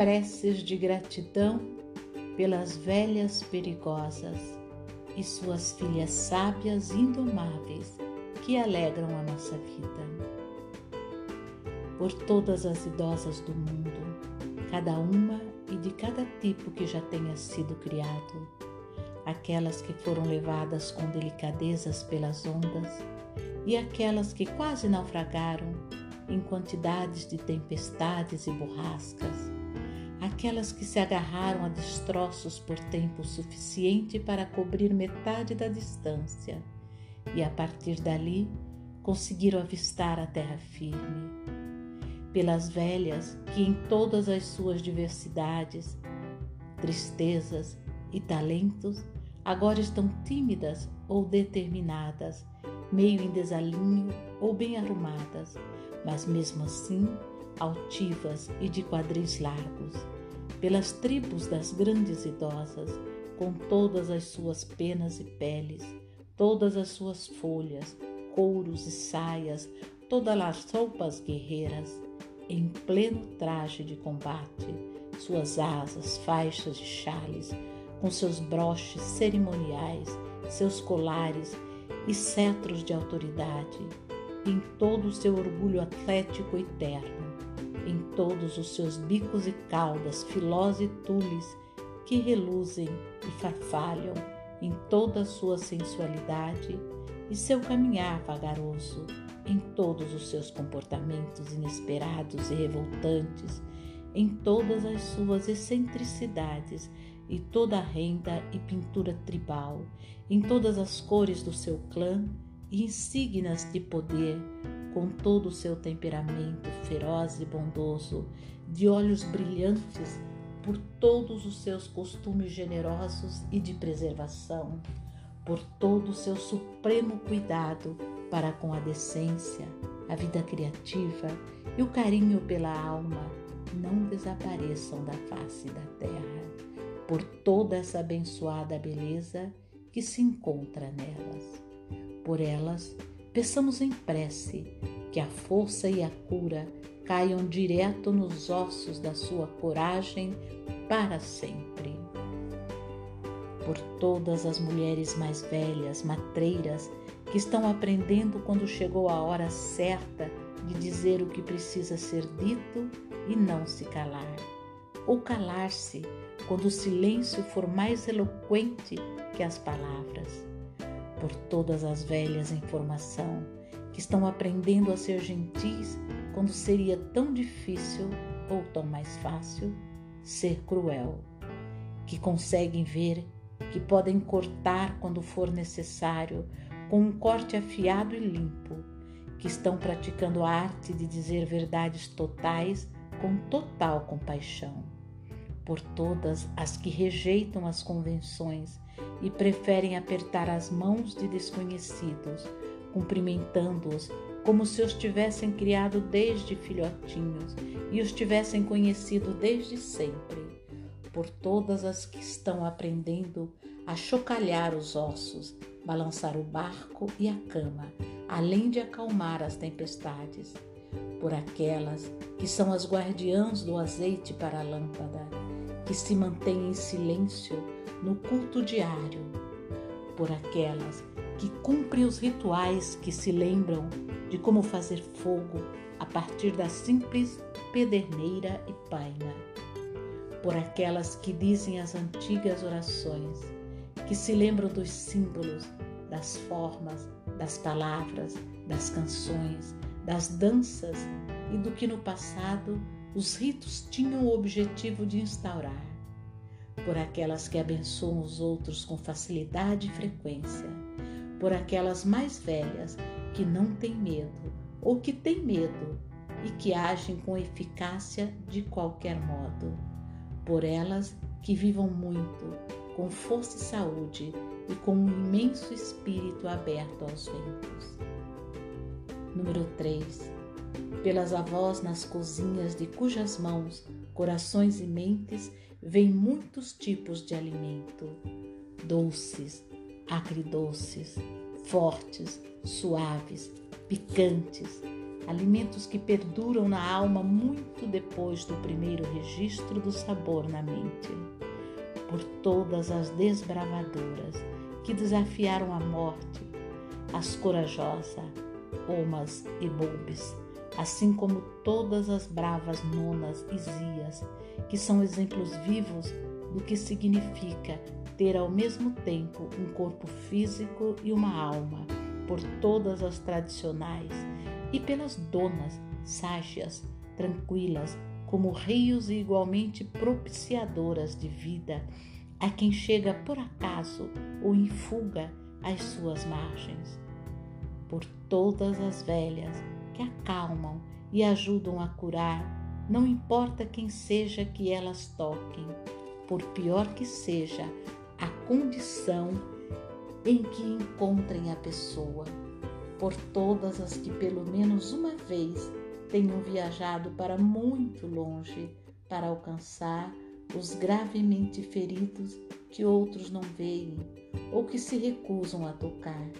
preces de gratidão pelas velhas perigosas e suas filhas sábias indomáveis que alegram a nossa vida. Por todas as idosas do mundo, cada uma e de cada tipo que já tenha sido criado, aquelas que foram levadas com delicadezas pelas ondas e aquelas que quase naufragaram em quantidades de tempestades e borrascas, aquelas que se agarraram a destroços por tempo suficiente para cobrir metade da distância e a partir dali conseguiram avistar a terra firme. Pelas velhas que, em todas as suas diversidades, tristezas e talentos, agora estão tímidas ou determinadas, meio em desalinho ou bem arrumadas, mas mesmo assim altivas e de quadris largos, pelas tribos das grandes idosas, com todas as suas penas e peles, todas as suas folhas, couros e saias, todas as roupas guerreiras, em pleno traje de combate, suas asas, faixas e chales, com seus broches cerimoniais, seus colares e cetros de autoridade, em todo o seu orgulho atlético e terno, em todos os seus bicos e caudas, filós e tules que reluzem e farfalham em toda a sua sensualidade e seu caminhar vagaroso, em todos os seus comportamentos inesperados e revoltantes, em todas as suas excentricidades e toda a renda e pintura tribal, em todas as cores do seu clã e insígnias de poder, com todo o seu temperamento feroz e bondoso, de olhos brilhantes por todos os seus costumes generosos e de preservação, por todo o seu supremo cuidado para com a decência, a vida criativa e o carinho pela alma não desapareçam da face da terra, por toda essa abençoada beleza que se encontra nelas. Por elas, peçamos em prece que a força e a cura caiam direto nos ossos da sua coragem para sempre. Por todas as mulheres mais velhas, matreiras, que estão aprendendo quando chegou a hora certa de dizer o que precisa ser dito e não se calar, ou calar-se quando o silêncio for mais eloquente que as palavras. Por todas as velhas em formação que estão aprendendo a ser gentis quando seria tão difícil ou tão mais fácil ser cruel, que conseguem ver que podem cortar quando for necessário com um corte afiado e limpo, que estão praticando a arte de dizer verdades totais com total compaixão. Por todas as que rejeitam as convenções e preferem apertar as mãos de desconhecidos, cumprimentando-os como se os tivessem criado desde filhotinhos e os tivessem conhecido desde sempre. Por todas as que estão aprendendo a chocalhar os ossos balançar o barco e a cama, além de acalmar as tempestades. Por aquelas que são as guardiãs do azeite para a lâmpada, que se mantêm em silêncio no culto diário. Por aquelas que cumprem os rituais que se lembram de como fazer fogo a partir da simples pederneira e paina. Por aquelas que dizem as antigas orações que se lembram dos símbolos, das formas, das palavras, das canções, das danças e do que no passado os ritos tinham o objetivo de instaurar. Por aquelas que abençoam os outros com facilidade e frequência, por aquelas mais velhas que não têm medo ou que têm medo e que agem com eficácia de qualquer modo, por elas que vivam muito, com força e saúde e com um imenso espírito aberto aos ventos. Número 3. Pelas avós nas cozinhas de cujas mãos, corações e mentes vêm muitos tipos de alimento: doces, acridoces, fortes, suaves, picantes, alimentos que perduram na alma muito depois do primeiro registro do sabor na mente. Por todas as desbravadoras que desafiaram a morte, as corajosas, Omas e Bobes, assim como todas as bravas nonas e zias, que são exemplos vivos do que significa ter ao mesmo tempo um corpo físico e uma alma, por todas as tradicionais e pelas donas ságias, tranquilas, como rios e igualmente propiciadoras de vida a quem chega por acaso ou em fuga às suas margens. Por todas as velhas que acalmam e ajudam a curar, não importa quem seja que elas toquem, por pior que seja a condição em que encontrem a pessoa. Por todas as que pelo menos uma vez tenham viajado para muito longe para alcançar os gravemente feridos que outros não veem ou que se recusam a tocar,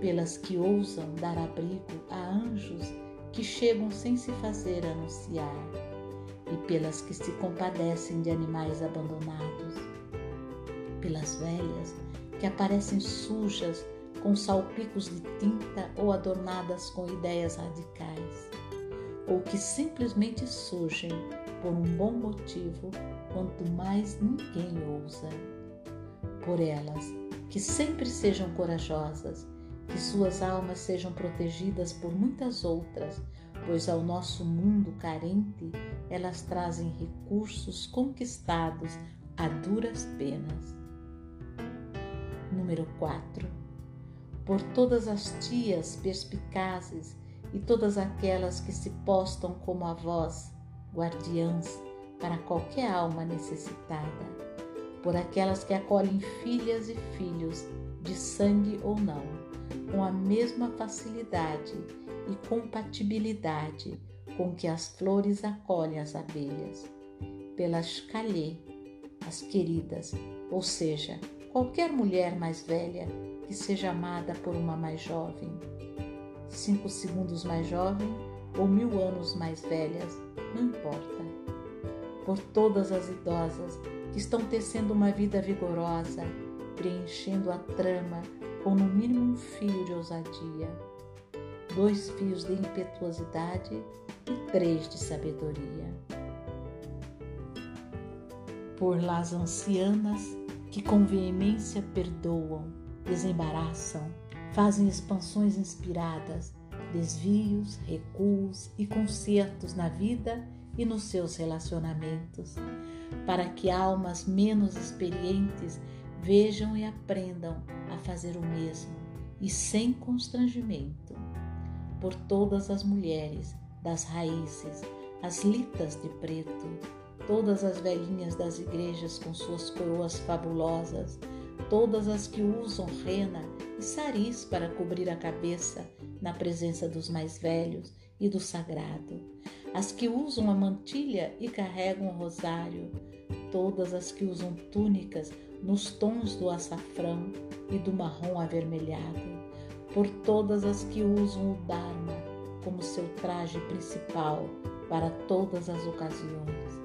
pelas que ousam dar abrigo a anjos que chegam sem se fazer anunciar, e pelas que se compadecem de animais abandonados, pelas velhas que aparecem sujas com salpicos de tinta ou adornadas com ideias radicais, ou que simplesmente surgem por um bom motivo quanto mais ninguém ousa. Por elas, que sempre sejam corajosas, que suas almas sejam protegidas por muitas outras, pois ao nosso mundo carente elas trazem recursos conquistados a duras penas. Número 4 por todas as tias perspicazes e todas aquelas que se postam como avós, guardiãs para qualquer alma necessitada, por aquelas que acolhem filhas e filhos, de sangue ou não, com a mesma facilidade e compatibilidade com que as flores acolhem as abelhas, pelas calhê, as queridas, ou seja, qualquer mulher mais velha que seja amada por uma mais jovem, cinco segundos mais jovem ou mil anos mais velhas, não importa. Por todas as idosas que estão tecendo uma vida vigorosa, preenchendo a trama com no mínimo um fio de ousadia, dois fios de impetuosidade e três de sabedoria. Por las ancianas que com veemência perdoam, desembaraçam, fazem expansões inspiradas, desvios, recuos e consertos na vida e nos seus relacionamentos, para que almas menos experientes vejam e aprendam a fazer o mesmo e sem constrangimento. Por todas as mulheres das raízes, as litas de preto, todas as velhinhas das igrejas com suas coroas fabulosas, todas as que usam rena e saris para cobrir a cabeça na presença dos mais velhos e do sagrado, as que usam a mantilha e carregam o rosário, todas as que usam túnicas nos tons do açafrão e do marrom avermelhado, por todas as que usam o Dharma como seu traje principal para todas as ocasiões,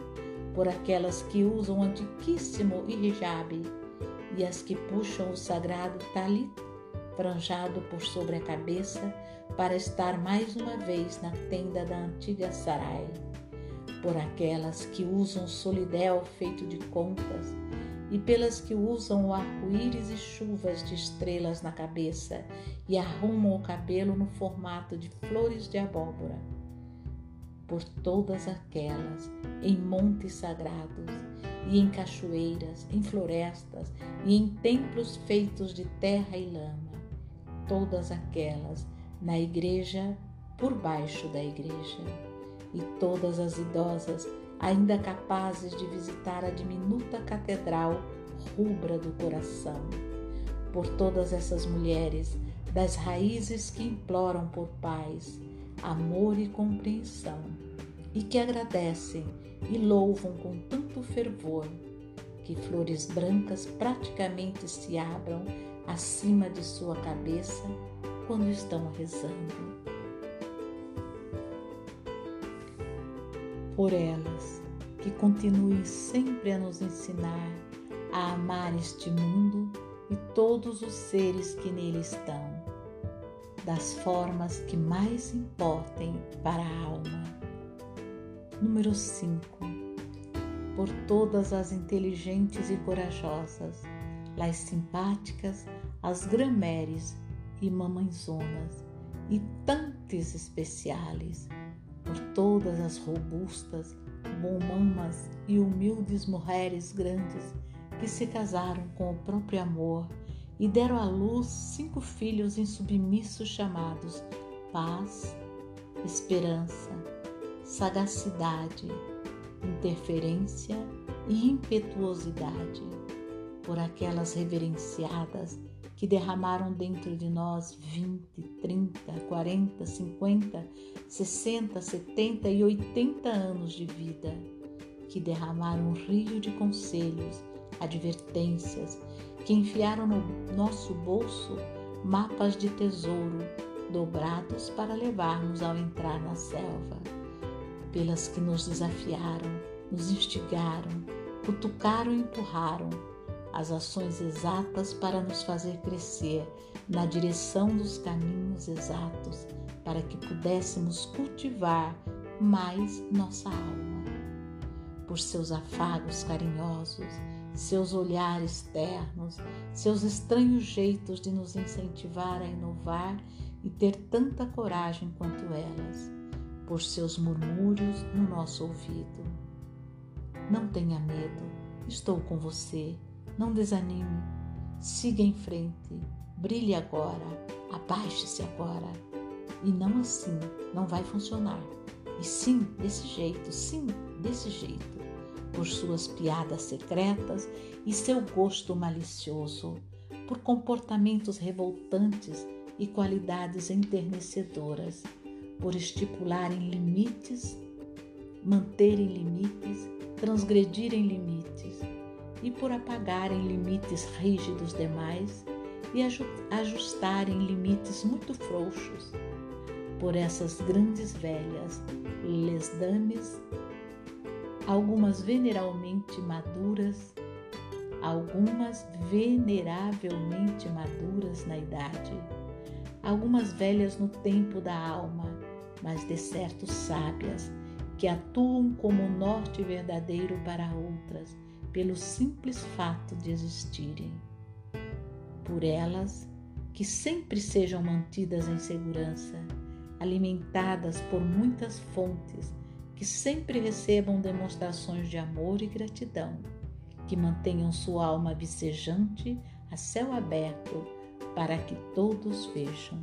por aquelas que usam o antiquíssimo hijab e as que puxam o sagrado talit, franjado por sobre a cabeça, para estar mais uma vez na tenda da antiga Sarai, por aquelas que usam solidel feito de contas, e pelas que usam o arco-íris e chuvas de estrelas na cabeça e arrumam o cabelo no formato de flores de abóbora. Por todas aquelas em montes sagrados e em cachoeiras, em florestas e em templos feitos de terra e lama, todas aquelas na igreja, por baixo da igreja, e todas as idosas ainda capazes de visitar a diminuta catedral rubra do coração, por todas essas mulheres das raízes que imploram por paz, amor e compreensão, e que agradecem e louvam com tanto fervor que flores brancas praticamente se abram acima de sua cabeça quando estão rezando. Por elas, que continuem sempre a nos ensinar a amar este mundo e todos os seres que nele estão, das formas que mais importem para a alma. Número 5. Por todas as inteligentes e corajosas, as simpáticas, as grameres e mamãezonas, e tantas especiais, por todas as robustas, bomamas e humildes mulheres grandes que se casaram com o próprio amor e deram à luz cinco filhos insubmissos chamados paz, esperança, sagacidade, interferência e impetuosidade, por aquelas reverenciadas que derramaram dentro de nós 20, 30, 40, 50, 60, 70 e 80 anos de vida, que derramaram um rio de conselhos, advertências, que enfiaram no nosso bolso mapas de tesouro dobrados para levarmos ao entrar na selva, pelas que nos desafiaram, nos instigaram, cutucaram e empurraram as ações exatas para nos fazer crescer na direção dos caminhos exatos, para que pudéssemos cultivar mais nossa alma. Por seus afagos carinhosos, seus olhares ternos, seus estranhos jeitos de nos incentivar a inovar e ter tanta coragem quanto elas, por seus murmúrios no nosso ouvido. Não tenha medo, estou com você não desanime. Siga em frente. Brilhe agora. Abaixe-se agora. E não assim, não vai funcionar. E sim, desse jeito, sim, desse jeito. Por suas piadas secretas e seu gosto malicioso, por comportamentos revoltantes e qualidades enternecedoras, por estipularem limites, manterem limites, transgredirem limites e por apagarem limites rígidos demais e ajustarem limites muito frouxos. Por essas grandes velhas, les dames, algumas veneralmente maduras, algumas veneravelmente maduras na idade, algumas velhas no tempo da alma, mas de certo sábias, que atuam como norte verdadeiro para outras pelo simples fato de existirem. Por elas, que sempre sejam mantidas em segurança, alimentadas por muitas fontes, que sempre recebam demonstrações de amor e gratidão, que mantenham sua alma vicejante a céu aberto para que todos vejam.